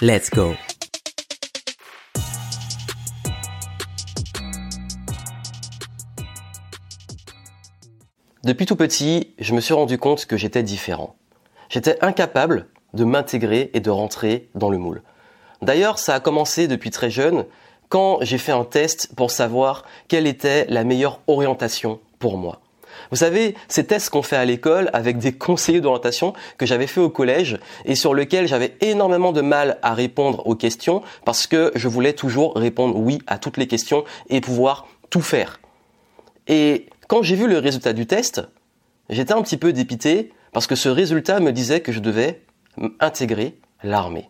Let's go Depuis tout petit, je me suis rendu compte que j'étais différent. J'étais incapable de m'intégrer et de rentrer dans le moule. D'ailleurs, ça a commencé depuis très jeune quand j'ai fait un test pour savoir quelle était la meilleure orientation pour moi. Vous savez, ces tests qu'on fait à l'école avec des conseillers d'orientation que j'avais fait au collège et sur lesquels j'avais énormément de mal à répondre aux questions parce que je voulais toujours répondre oui à toutes les questions et pouvoir tout faire. Et quand j'ai vu le résultat du test, j'étais un petit peu dépité parce que ce résultat me disait que je devais intégrer l'armée.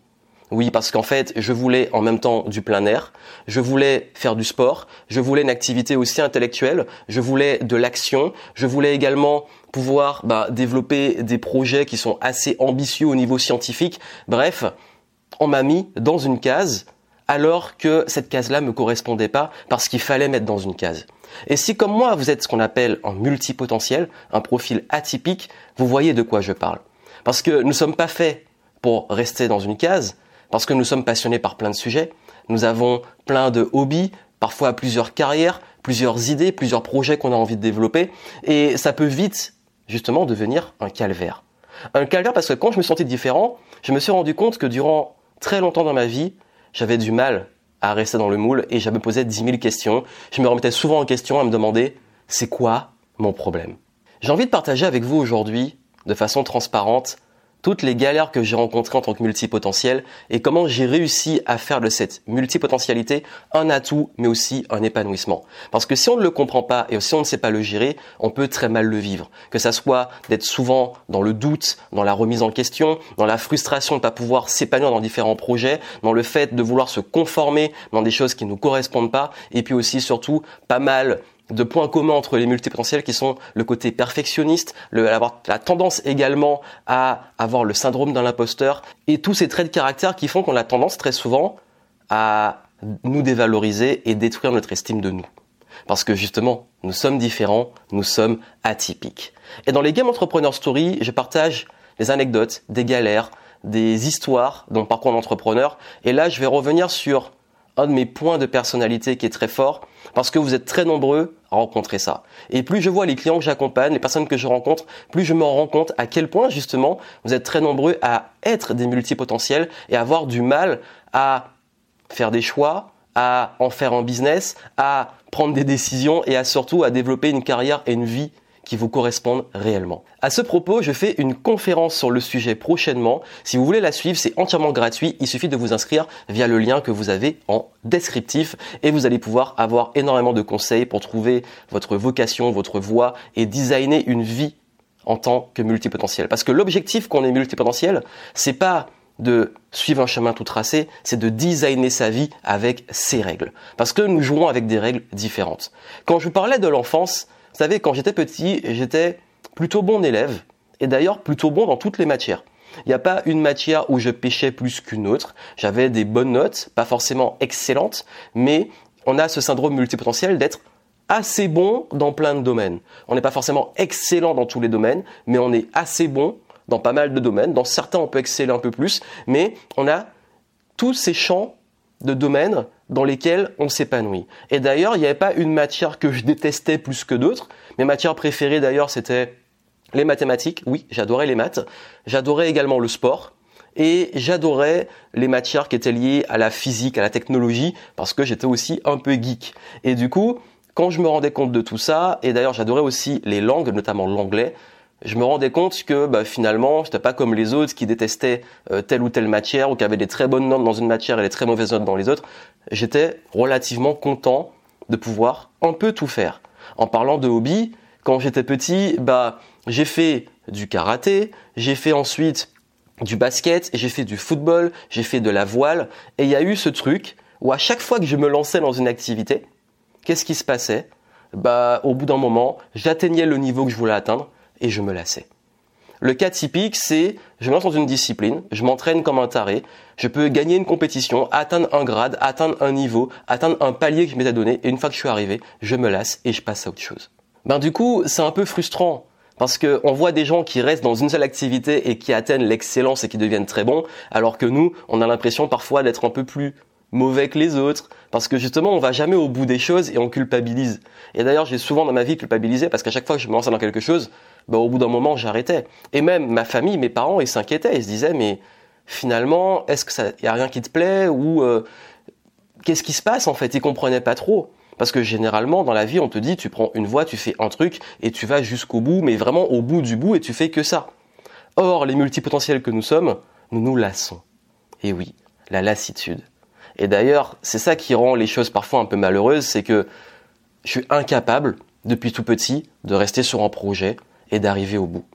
Oui, parce qu'en fait, je voulais en même temps du plein air, je voulais faire du sport, je voulais une activité aussi intellectuelle, je voulais de l'action, je voulais également pouvoir bah, développer des projets qui sont assez ambitieux au niveau scientifique. Bref, on m'a mis dans une case alors que cette case-là me correspondait pas parce qu'il fallait mettre dans une case. Et si comme moi vous êtes ce qu'on appelle un multipotentiel, un profil atypique, vous voyez de quoi je parle. Parce que nous ne sommes pas faits pour rester dans une case, parce que nous sommes passionnés par plein de sujets. Nous avons plein de hobbies, parfois plusieurs carrières, plusieurs idées, plusieurs projets qu'on a envie de développer. Et ça peut vite, justement, devenir un calvaire. Un calvaire parce que quand je me sentais différent, je me suis rendu compte que durant très longtemps dans ma vie, j'avais du mal à rester dans le moule et je me posais 10 000 questions. Je me remettais souvent en question à me demander c'est quoi mon problème? J'ai envie de partager avec vous aujourd'hui, de façon transparente, toutes les galères que j'ai rencontrées en tant que multipotentiel et comment j'ai réussi à faire de cette multipotentialité un atout mais aussi un épanouissement. Parce que si on ne le comprend pas et si on ne sait pas le gérer, on peut très mal le vivre. Que ça soit d'être souvent dans le doute, dans la remise en question, dans la frustration de ne pas pouvoir s'épanouir dans différents projets, dans le fait de vouloir se conformer dans des choses qui ne nous correspondent pas et puis aussi surtout pas mal de points communs entre les multipotentiels qui sont le côté perfectionniste, le, avoir la tendance également à avoir le syndrome d'un imposteur et tous ces traits de caractère qui font qu'on a tendance très souvent à nous dévaloriser et détruire notre estime de nous. Parce que justement, nous sommes différents, nous sommes atypiques. Et dans les Game Entrepreneur Story, je partage des anecdotes, des galères, des histoires mon parcours d'entrepreneur. Et là, je vais revenir sur un de mes points de personnalité qui est très fort, parce que vous êtes très nombreux à rencontrer ça. Et plus je vois les clients que j'accompagne, les personnes que je rencontre, plus je me rends compte à quel point justement vous êtes très nombreux à être des multipotentiels et avoir du mal à faire des choix, à en faire un business, à prendre des décisions et à surtout à développer une carrière et une vie qui vous correspondent réellement. À ce propos, je fais une conférence sur le sujet prochainement. Si vous voulez la suivre, c'est entièrement gratuit. Il suffit de vous inscrire via le lien que vous avez en descriptif et vous allez pouvoir avoir énormément de conseils pour trouver votre vocation, votre voie et designer une vie en tant que multipotentiel. Parce que l'objectif qu'on est multipotentiel, c'est pas de suivre un chemin tout tracé, c'est de designer sa vie avec ses règles. Parce que nous jouons avec des règles différentes. Quand je parlais de l'enfance, savez, quand j'étais petit, j'étais plutôt bon élève, et d'ailleurs plutôt bon dans toutes les matières. Il n'y a pas une matière où je pêchais plus qu'une autre. J'avais des bonnes notes, pas forcément excellentes, mais on a ce syndrome multipotentiel d'être assez bon dans plein de domaines. On n'est pas forcément excellent dans tous les domaines, mais on est assez bon dans pas mal de domaines. Dans certains, on peut exceller un peu plus, mais on a tous ces champs de domaines dans lesquels on s'épanouit. Et d'ailleurs, il n'y avait pas une matière que je détestais plus que d'autres. Mes matières préférées d'ailleurs, c'était les mathématiques. Oui, j'adorais les maths. J'adorais également le sport. Et j'adorais les matières qui étaient liées à la physique, à la technologie, parce que j'étais aussi un peu geek. Et du coup, quand je me rendais compte de tout ça, et d'ailleurs j'adorais aussi les langues, notamment l'anglais, je me rendais compte que bah, finalement, j'étais pas comme les autres qui détestaient euh, telle ou telle matière ou qui avaient des très bonnes notes dans une matière et des très mauvaises notes dans les autres. J'étais relativement content de pouvoir un peu tout faire. En parlant de hobby, quand j'étais petit, bah j'ai fait du karaté, j'ai fait ensuite du basket, j'ai fait du football, j'ai fait de la voile, et il y a eu ce truc où à chaque fois que je me lançais dans une activité, qu'est-ce qui se passait? Bah, au bout d'un moment, j'atteignais le niveau que je voulais atteindre et je me lassais. Le cas typique, c'est je me lance dans une discipline, je m'entraîne comme un taré, je peux gagner une compétition, atteindre un grade, atteindre un niveau, atteindre un palier que je m'étais donné, et une fois que je suis arrivé, je me lasse et je passe à autre chose. Ben du coup, c'est un peu frustrant parce qu'on voit des gens qui restent dans une seule activité et qui atteignent l'excellence et qui deviennent très bons, alors que nous, on a l'impression parfois d'être un peu plus mauvais que les autres, parce que justement, on va jamais au bout des choses et on culpabilise. Et d'ailleurs, j'ai souvent dans ma vie culpabilisé parce qu'à chaque fois que je me lançais dans quelque chose, ben, au bout d'un moment, j'arrêtais. Et même ma famille, mes parents, ils s'inquiétaient, ils se disaient, mais finalement, est-ce que ça, y a rien qui te plaît ou euh, qu'est-ce qui se passe en fait? Ils comprenaient pas trop. Parce que généralement, dans la vie, on te dit, tu prends une voie, tu fais un truc, et tu vas jusqu'au bout, mais vraiment au bout du bout, et tu fais que ça. Or, les multipotentiels que nous sommes, nous nous lassons. Et oui, la lassitude. Et d'ailleurs, c'est ça qui rend les choses parfois un peu malheureuses, c'est que je suis incapable, depuis tout petit, de rester sur un projet et d'arriver au bout.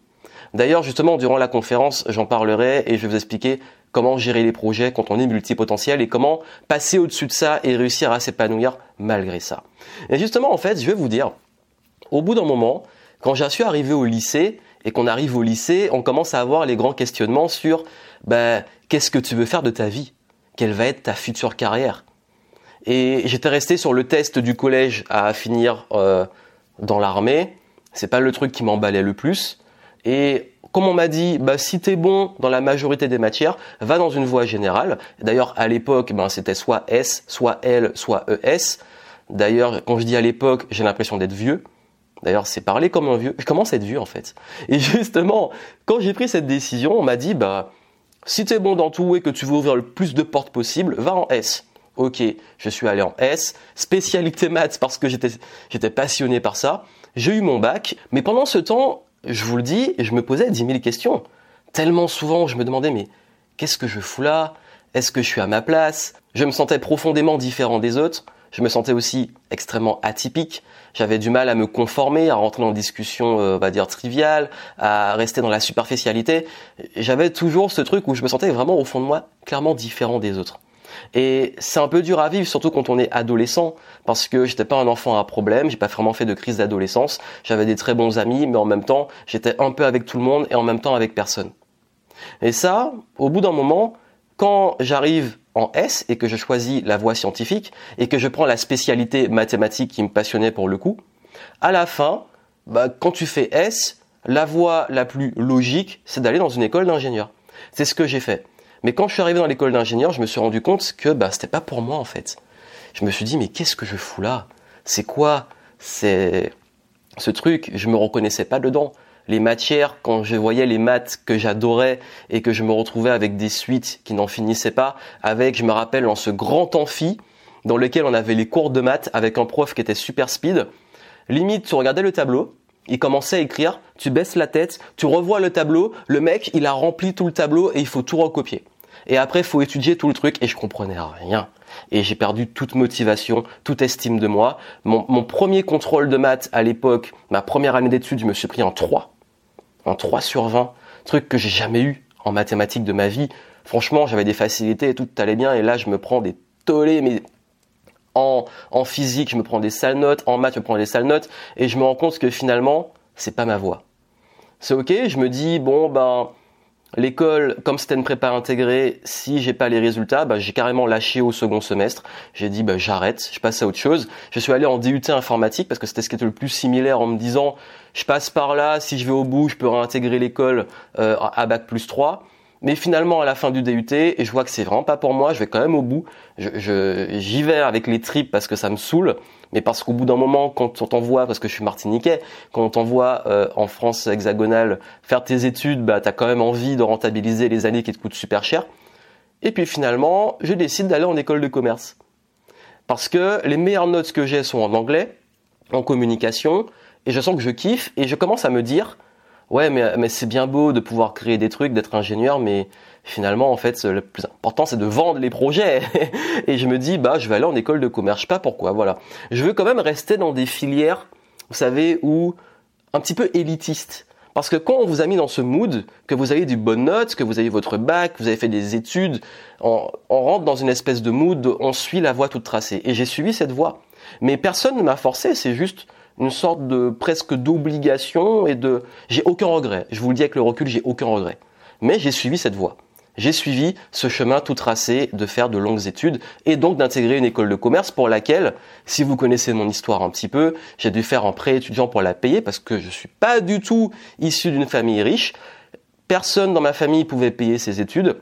D'ailleurs, justement, durant la conférence, j'en parlerai et je vais vous expliquer comment gérer les projets quand on est multipotentiel et comment passer au-dessus de ça et réussir à s'épanouir malgré ça. Et justement, en fait, je vais vous dire, au bout d'un moment, quand j'en suis arrivé au lycée et qu'on arrive au lycée, on commence à avoir les grands questionnements sur ben, qu'est-ce que tu veux faire de ta vie? Quelle va être ta future carrière? Et j'étais resté sur le test du collège à finir euh, dans l'armée. C'est pas le truc qui m'emballait le plus. Et comme on m'a dit, bah, si t'es bon dans la majorité des matières, va dans une voie générale. D'ailleurs, à l'époque, ben, c'était soit S, soit L, soit ES. D'ailleurs, quand je dis à l'époque, j'ai l'impression d'être vieux. D'ailleurs, c'est parler comme un vieux. Je commence à être vieux, en fait? Et justement, quand j'ai pris cette décision, on m'a dit, bah, si t'es bon dans tout et que tu veux ouvrir le plus de portes possible, va en S. Ok, je suis allé en S, spécialité maths parce que j'étais, j'étais passionné par ça. J'ai eu mon bac, mais pendant ce temps, je vous le dis, je me posais dix mille questions. Tellement souvent, je me demandais, mais qu'est-ce que je fous là? Est-ce que je suis à ma place? Je me sentais profondément différent des autres. Je me sentais aussi extrêmement atypique. J'avais du mal à me conformer, à rentrer dans des discussions, euh, on va dire, triviales, à rester dans la superficialité. J'avais toujours ce truc où je me sentais vraiment au fond de moi clairement différent des autres. Et c'est un peu dur à vivre, surtout quand on est adolescent, parce que j'étais pas un enfant à problème, j'ai pas vraiment fait de crise d'adolescence, j'avais des très bons amis, mais en même temps, j'étais un peu avec tout le monde et en même temps avec personne. Et ça, au bout d'un moment, quand j'arrive en S et que je choisis la voie scientifique et que je prends la spécialité mathématique qui me passionnait pour le coup, à la fin, bah, quand tu fais S, la voie la plus logique, c'est d'aller dans une école d'ingénieur. C'est ce que j'ai fait. Mais quand je suis arrivé dans l'école d'ingénieur, je me suis rendu compte que bah, c'était pas pour moi en fait. Je me suis dit mais qu'est-ce que je fous là? C'est quoi? C'est ce truc, je me reconnaissais pas dedans. Les matières, quand je voyais les maths que j'adorais et que je me retrouvais avec des suites qui n'en finissaient pas, avec, je me rappelle, dans ce grand amphi dans lequel on avait les cours de maths avec un prof qui était super speed. Limite, tu regardais le tableau, il commençait à écrire, tu baisses la tête, tu revois le tableau, le mec, il a rempli tout le tableau et il faut tout recopier. Et après, faut étudier tout le truc et je comprenais rien. Et j'ai perdu toute motivation, toute estime de moi. Mon, mon premier contrôle de maths à l'époque, ma première année d'études, je me suis pris en 3. En 3 sur 20. Truc que j'ai jamais eu en mathématiques de ma vie. Franchement, j'avais des facilités et tout allait bien. Et là, je me prends des tollés, mais en, en physique, je me prends des sales notes. En maths, je me prends des sales notes. Et je me rends compte que finalement, c'est pas ma voie. C'est ok, je me dis, bon, ben, L'école, comme c'était une prépa intégrée, si j'ai pas les résultats, bah, j'ai carrément lâché au second semestre. J'ai dit bah, j'arrête, je passe à autre chose. Je suis allé en DUT informatique parce que c'était ce qui était le plus similaire en me disant je passe par là, si je vais au bout, je peux réintégrer l'école euh, à bac plus 3. Mais finalement, à la fin du DUT, et je vois que c'est vraiment pas pour moi, je vais quand même au bout. J'y je, vais avec les tripes parce que ça me saoule, mais parce qu'au bout d'un moment, quand on t'envoie, parce que je suis martiniquais, quand on t'envoie euh, en France hexagonale faire tes études, bah t'as quand même envie de rentabiliser les années qui te coûtent super cher. Et puis finalement, je décide d'aller en école de commerce. Parce que les meilleures notes que j'ai sont en anglais, en communication, et je sens que je kiffe, et je commence à me dire, ouais, mais c'est bien beau de pouvoir créer des trucs, d'être ingénieur, mais finalement, en fait, le plus important, c'est de vendre les projets. et je me dis, bah, je vais aller en école de commerce. Je sais pas pourquoi, voilà. Je veux quand même rester dans des filières, vous savez, où un petit peu élitistes. Parce que quand on vous a mis dans ce mood, que vous avez du bonnes notes, que vous avez votre bac, que vous avez fait des études, on, rentre dans une espèce de mood, on suit la voie toute tracée. Et j'ai suivi cette voie. Mais personne ne m'a forcé, c'est juste une sorte de presque d'obligation et de... J'ai aucun regret. Je vous le dis avec le recul, j'ai aucun regret. Mais j'ai suivi cette voie j'ai suivi ce chemin tout tracé de faire de longues études et donc d'intégrer une école de commerce pour laquelle, si vous connaissez mon histoire un petit peu, j'ai dû faire un prêt étudiant pour la payer parce que je suis pas du tout issu d'une famille riche. Personne dans ma famille pouvait payer ses études.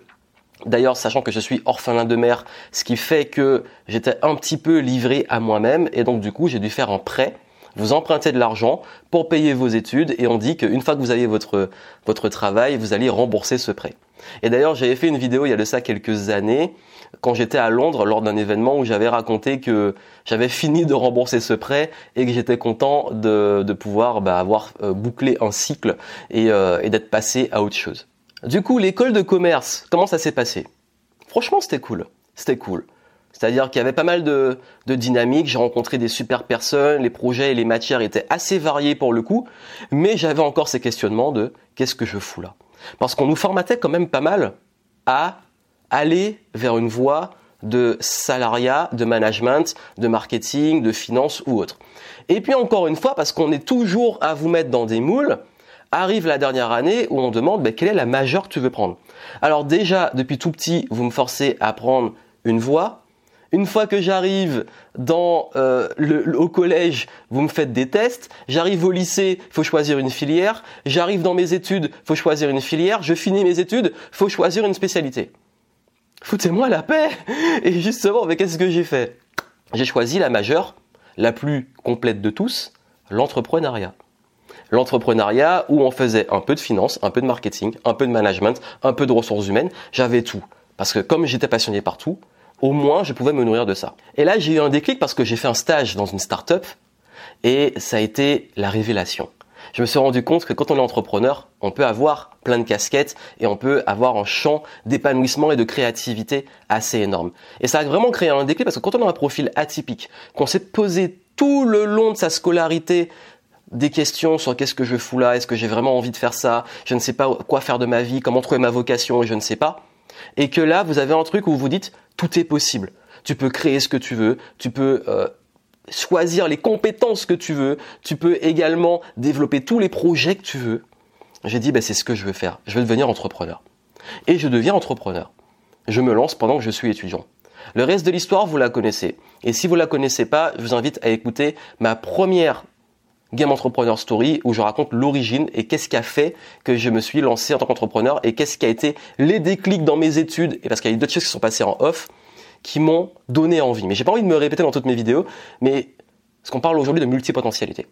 D'ailleurs, sachant que je suis orphelin de mère, ce qui fait que j'étais un petit peu livré à moi-même et donc du coup, j'ai dû faire un prêt vous empruntez de l'argent pour payer vos études et on dit qu'une fois que vous avez votre, votre travail, vous allez rembourser ce prêt. Et d'ailleurs, j'avais fait une vidéo il y a de ça quelques années, quand j'étais à Londres lors d'un événement où j'avais raconté que j'avais fini de rembourser ce prêt et que j'étais content de, de pouvoir bah, avoir euh, bouclé un cycle et, euh, et d'être passé à autre chose. Du coup, l'école de commerce, comment ça s'est passé? Franchement, c'était cool. C'était cool. C'est-à-dire qu'il y avait pas mal de, de dynamique, j'ai rencontré des super personnes, les projets et les matières étaient assez variés pour le coup, mais j'avais encore ces questionnements de qu'est-ce que je fous là? Parce qu'on nous formatait quand même pas mal à aller vers une voie de salariat, de management, de marketing, de finance ou autre. Et puis encore une fois, parce qu'on est toujours à vous mettre dans des moules, arrive la dernière année où on demande ben, quelle est la majeure que tu veux prendre? Alors déjà, depuis tout petit, vous me forcez à prendre une voie, une fois que j'arrive euh, au collège, vous me faites des tests. J'arrive au lycée, faut choisir une filière. J'arrive dans mes études, faut choisir une filière. Je finis mes études, faut choisir une spécialité. Foutez-moi la paix. Et justement, mais qu'est-ce que j'ai fait? J'ai choisi la majeure, la plus complète de tous, l'entrepreneuriat. L'entrepreneuriat où on faisait un peu de finance, un peu de marketing, un peu de management, un peu de ressources humaines. J'avais tout. Parce que comme j'étais passionné par tout, au moins je pouvais me nourrir de ça. Et là, j'ai eu un déclic parce que j'ai fait un stage dans une start-up et ça a été la révélation. Je me suis rendu compte que quand on est entrepreneur, on peut avoir plein de casquettes et on peut avoir un champ d'épanouissement et de créativité assez énorme. Et ça a vraiment créé un déclic parce que quand on a un profil atypique, qu'on s'est posé tout le long de sa scolarité des questions sur qu'est-ce que je fous là, est-ce que j'ai vraiment envie de faire ça, je ne sais pas quoi faire de ma vie, comment trouver ma vocation et je ne sais pas, et que là, vous avez un truc où vous vous dites, tout est possible. Tu peux créer ce que tu veux, tu peux euh, choisir les compétences que tu veux, tu peux également développer tous les projets que tu veux. J'ai dit, bah, c'est ce que je veux faire. Je veux devenir entrepreneur. Et je deviens entrepreneur. Je me lance pendant que je suis étudiant. Le reste de l'histoire, vous la connaissez. Et si vous la connaissez pas, je vous invite à écouter ma première Game Entrepreneur Story où je raconte l'origine et qu'est-ce qui a fait que je me suis lancé en tant qu'entrepreneur et qu'est-ce qui a été les déclics dans mes études et parce qu'il y a eu d'autres choses qui sont passées en off qui m'ont donné envie. Mais j'ai pas envie de me répéter dans toutes mes vidéos, mais ce qu'on parle aujourd'hui de multipotentialité.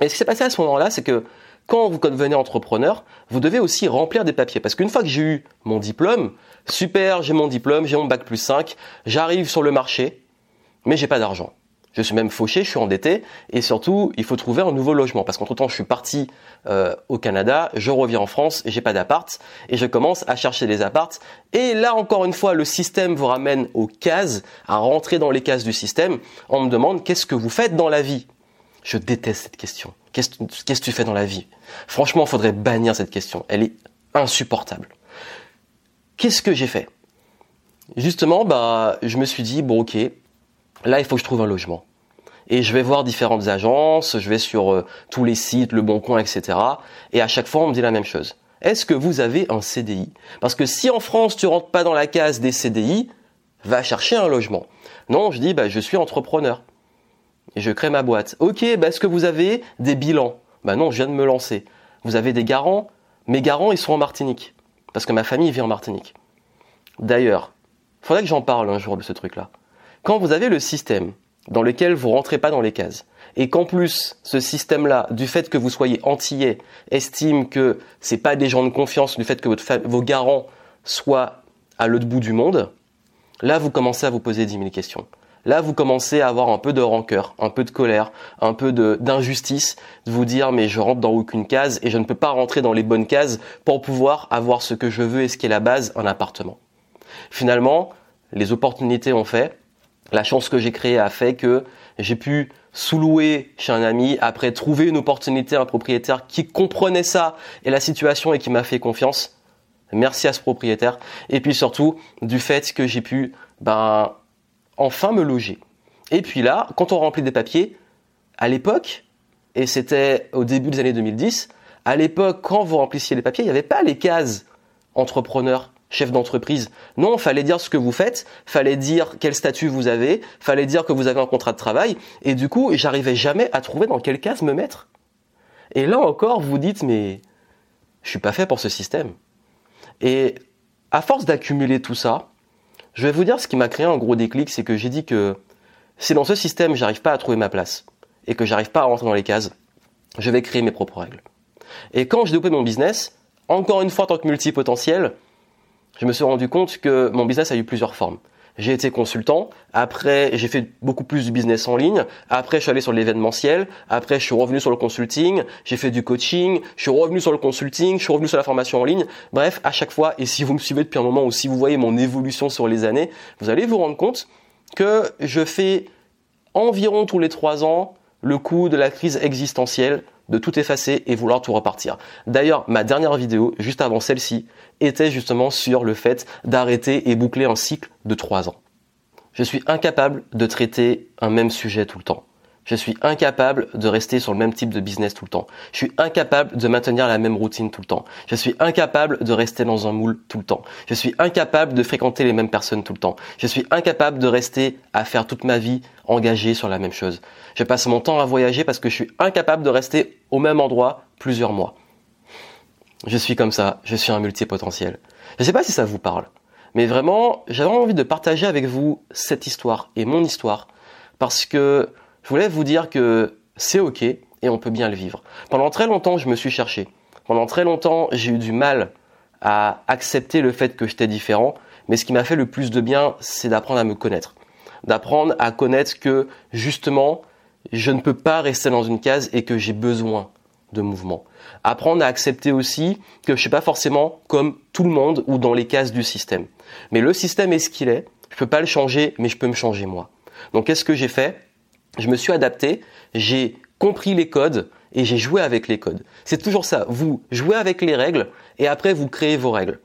Et ce qui s'est passé à ce moment-là, c'est que quand vous devenez entrepreneur, vous devez aussi remplir des papiers. Parce qu'une fois que j'ai eu mon diplôme, super, j'ai mon diplôme, j'ai mon bac plus 5, j'arrive sur le marché, mais j'ai pas d'argent. Je suis même fauché, je suis endetté et surtout il faut trouver un nouveau logement parce qu'entre temps je suis parti euh, au Canada, je reviens en France et j'ai pas d'appart et je commence à chercher des apparts et là encore une fois le système vous ramène aux cases, à rentrer dans les cases du système. On me demande qu'est-ce que vous faites dans la vie? Je déteste cette question. Qu'est-ce que tu fais dans la vie? Franchement, il faudrait bannir cette question. Elle est insupportable. Qu'est-ce que j'ai fait? Justement, bah, je me suis dit bon ok, Là, il faut que je trouve un logement. Et je vais voir différentes agences, je vais sur euh, tous les sites, le Bon Coin, etc. Et à chaque fois, on me dit la même chose. Est-ce que vous avez un CDI Parce que si en France, tu rentres pas dans la case des CDI, va chercher un logement. Non, je dis, bah, je suis entrepreneur. Et je crée ma boîte. Ok, bah, est-ce que vous avez des bilans? Bah non, je viens de me lancer. Vous avez des garants? Mes garants, ils sont en Martinique. Parce que ma famille vit en Martinique. D'ailleurs, faudrait que j'en parle un jour de ce truc-là. Quand vous avez le système dans lequel vous rentrez pas dans les cases, et qu'en plus ce système-là, du fait que vous soyez antillais, estime que c'est pas des gens de confiance, du fait que vos garants soient à l'autre bout du monde, là vous commencez à vous poser 10 000 questions. Là, vous commencez à avoir un peu de rancœur, un peu de colère, un peu d'injustice, de, vous dire mais je rentre dans aucune case et je ne peux pas rentrer dans les bonnes cases pour pouvoir avoir ce que je veux et ce qui est la base, un appartement. Finalement, les opportunités ont fait La chance que j'ai créée a fait que j'ai pu sous-louer chez un ami, après trouver une opportunité, un propriétaire qui comprenait ça et la situation et qui m'a fait confiance. Merci à ce propriétaire. Et puis surtout, du fait que j'ai pu ben, enfin me loger. Et puis là, quand on remplit des papiers, à l'époque, et c'était au début des années 2010, à l'époque, quand vous remplissiez les papiers, il n'y avait pas les cases entrepreneur, chef d'entreprise. Non, fallait dire ce que vous faites, fallait dire quel statut vous avez, fallait dire que vous avez un contrat de travail, et du coup, j'arrivais jamais à trouver dans quelle case me mettre. Et là encore, vous dites, mais je suis pas fait pour ce système. Et à force d'accumuler tout ça, je vais vous dire ce qui m'a créé un gros déclic, c'est que j'ai dit que si dans ce système j'arrive pas à trouver ma place et que j'arrive pas à rentrer dans les cases, je vais créer mes propres règles. Et quand j'ai développé mon business, encore une fois en tant que multipotentiel, je me suis rendu compte que mon business a eu plusieurs formes. J'ai été consultant, après j'ai fait beaucoup plus du business en ligne, après je suis allé sur l'événementiel, après je suis revenu sur le consulting, j'ai fait du coaching, je suis revenu sur le consulting, je suis revenu sur la formation en ligne. Bref, à chaque fois, et si vous me suivez depuis un moment ou si vous voyez mon évolution sur les années, vous allez vous rendre compte que je fais environ tous les trois ans le coup de la crise existentielle de tout effacer et vouloir tout repartir. D'ailleurs, ma dernière vidéo, juste avant celle-ci, était justement sur le fait d'arrêter et boucler un cycle de trois ans. Je suis incapable de traiter un même sujet tout le temps. Je suis incapable de rester sur le même type de business tout le temps. Je suis incapable de maintenir la même routine tout le temps. Je suis incapable de rester dans un moule tout le temps. Je suis incapable de fréquenter les mêmes personnes tout le temps. Je suis incapable de rester à faire toute ma vie engagé sur la même chose. Je passe mon temps à voyager parce que je suis incapable de rester au même endroit plusieurs mois. Je suis comme ça, je suis un multipotentiel. Je ne sais pas si ça vous parle, mais vraiment, j'avais envie de partager avec vous cette histoire et mon histoire parce que je voulais vous dire que c'est ok et on peut bien le vivre. Pendant très longtemps, je me suis cherché. Pendant très longtemps, j'ai eu du mal à accepter le fait que j'étais différent, mais ce qui m'a fait le plus de bien, c'est d'apprendre à me connaître. D'apprendre à connaître que justement, je ne peux pas rester dans une case et que j'ai besoin de mouvement. Apprendre à accepter aussi que je ne suis pas forcément comme tout le monde ou dans les cases du système. Mais le système est ce qu'il est. Je ne peux pas le changer, mais je peux me changer moi. Donc qu'est-ce que j'ai fait? Je me suis adapté, j'ai compris les codes et j'ai joué avec les codes. C'est toujours ça. Vous jouez avec les règles et après vous créez vos règles.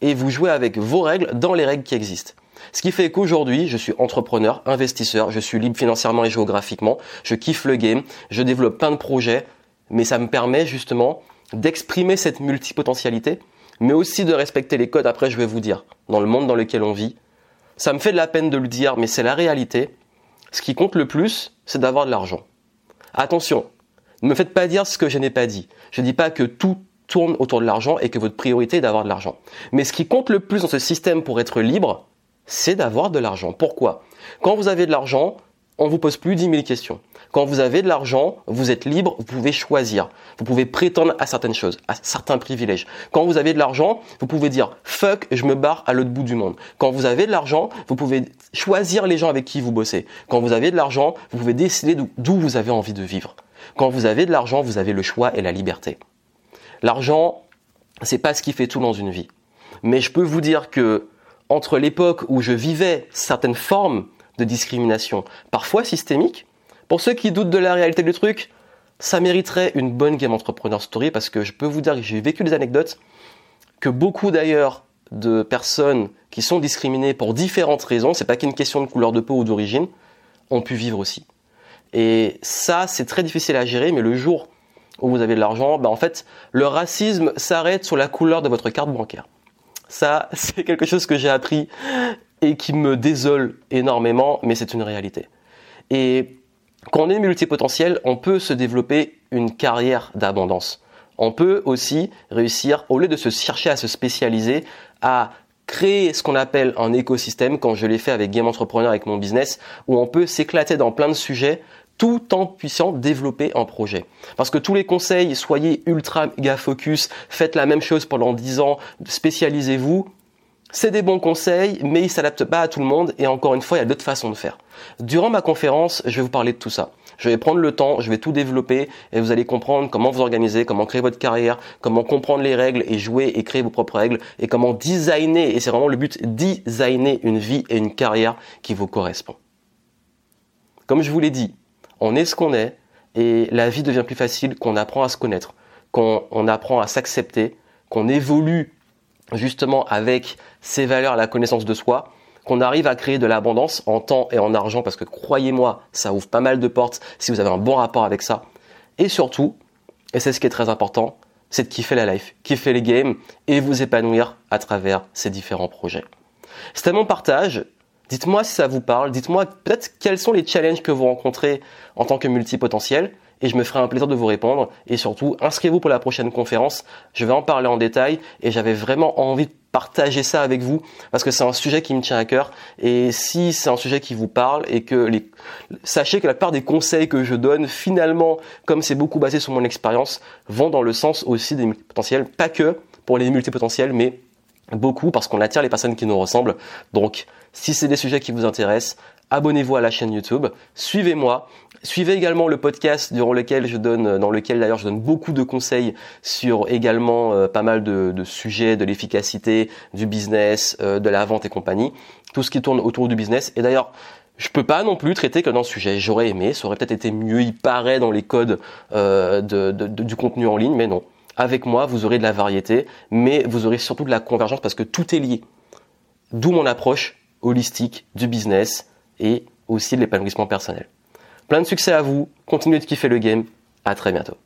Et vous jouez avec vos règles dans les règles qui existent. Ce qui fait qu'aujourd'hui, je suis entrepreneur, investisseur, je suis libre financièrement et géographiquement, je kiffe le game, je développe plein de projets, mais ça me permet justement d'exprimer cette multipotentialité, mais aussi de respecter les codes. Après, je vais vous dire, dans le monde dans lequel on vit, ça me fait de la peine de le dire, mais c'est la réalité. Ce qui compte le plus, c'est d'avoir de l'argent. Attention, ne me faites pas dire ce que je n'ai pas dit. Je ne dis pas que tout tourne autour de l'argent et que votre priorité est d'avoir de l'argent. Mais ce qui compte le plus dans ce système pour être libre, c'est d'avoir de l'argent. Pourquoi? Quand vous avez de l'argent, on vous pose plus 10 000 questions. Quand vous avez de l'argent, vous êtes libre, vous pouvez choisir. Vous pouvez prétendre à certaines choses, à certains privilèges. Quand vous avez de l'argent, vous pouvez dire fuck, je me barre à l'autre bout du monde. Quand vous avez de l'argent, vous pouvez choisir les gens avec qui vous bossez. Quand vous avez de l'argent, vous pouvez décider d'où vous avez envie de vivre. Quand vous avez de l'argent, vous avez le choix et la liberté. L'argent, c'est pas ce qui fait tout dans une vie. Mais je peux vous dire que entre l'époque où je vivais certaines formes de discrimination, parfois systémiques, pour ceux qui doutent de la réalité du truc, ça mériterait une bonne Game Entrepreneur Story parce que je peux vous dire que j'ai vécu des anecdotes que beaucoup d'ailleurs de personnes qui sont discriminées pour différentes raisons, c'est pas qu'une question de couleur de peau ou d'origine, ont pu vivre aussi. Et ça, c'est très difficile à gérer, mais le jour où vous avez de l'argent, ben en fait, le racisme s'arrête sur la couleur de votre carte bancaire. Ça, c'est quelque chose que j'ai appris et qui me désole énormément, mais c'est une réalité. Et quand on est multipotentiel, on peut se développer une carrière d'abondance. On peut aussi réussir, au lieu de se chercher à se spécialiser, à créer ce qu'on appelle un écosystème, quand je l'ai fait avec Game Entrepreneur, avec mon business, où on peut s'éclater dans plein de sujets tout en puissant développer un projet. Parce que tous les conseils, soyez ultra méga focus, faites la même chose pendant 10 ans, spécialisez-vous, c'est des bons conseils, mais ils s'adaptent pas à tout le monde et encore une fois, il y a d'autres façons de faire. Durant ma conférence, je vais vous parler de tout ça. Je vais prendre le temps, je vais tout développer et vous allez comprendre comment vous organiser, comment créer votre carrière, comment comprendre les règles et jouer et créer vos propres règles et comment designer, et c'est vraiment le but, designer une vie et une carrière qui vous correspond. Comme je vous l'ai dit, on est ce qu'on est et la vie devient plus facile qu'on apprend à se connaître, qu'on apprend à s'accepter, qu'on évolue justement avec ses valeurs, la connaissance de soi, qu'on arrive à créer de l'abondance en temps et en argent parce que croyez-moi, ça ouvre pas mal de portes si vous avez un bon rapport avec ça. Et surtout, et c'est ce qui est très important, c'est de kiffer la life, kiffer les games et vous épanouir à travers ces différents projets. C'était mon partage. Dites-moi si ça vous parle. Dites-moi peut-être quels sont les challenges que vous rencontrez en tant que multipotentiel et je me ferai un plaisir de vous répondre. Et surtout, inscrivez-vous pour la prochaine conférence. Je vais en parler en détail et j'avais vraiment envie de partager ça avec vous parce que c'est un sujet qui me tient à cœur et si c'est un sujet qui vous parle et que les sachez que la part des conseils que je donne finalement comme c'est beaucoup basé sur mon expérience vont dans le sens aussi des multipotentiels pas que pour les multipotentiels mais beaucoup parce qu'on attire les personnes qui nous ressemblent donc si c'est des sujets qui vous intéressent abonnez-vous à la chaîne YouTube, suivez-moi, suivez également le podcast durant lequel je donne, dans lequel d'ailleurs je donne beaucoup de conseils sur également euh, pas mal de, sujets, de l'efficacité, du business, euh, de la vente et compagnie, tout ce qui tourne autour du business. Et d'ailleurs, je peux pas non plus traiter que dans ce sujet. J'aurais aimé, ça aurait peut-être été mieux, il paraît dans les codes euh, du contenu en ligne, mais non. Avec moi, vous aurez de la variété, mais vous aurez surtout de la convergence parce que tout est lié. D'où mon approche holistique du business, et aussi de l'épanouissement personnel. Plein de succès à vous, continuez de kiffer le game, à très bientôt.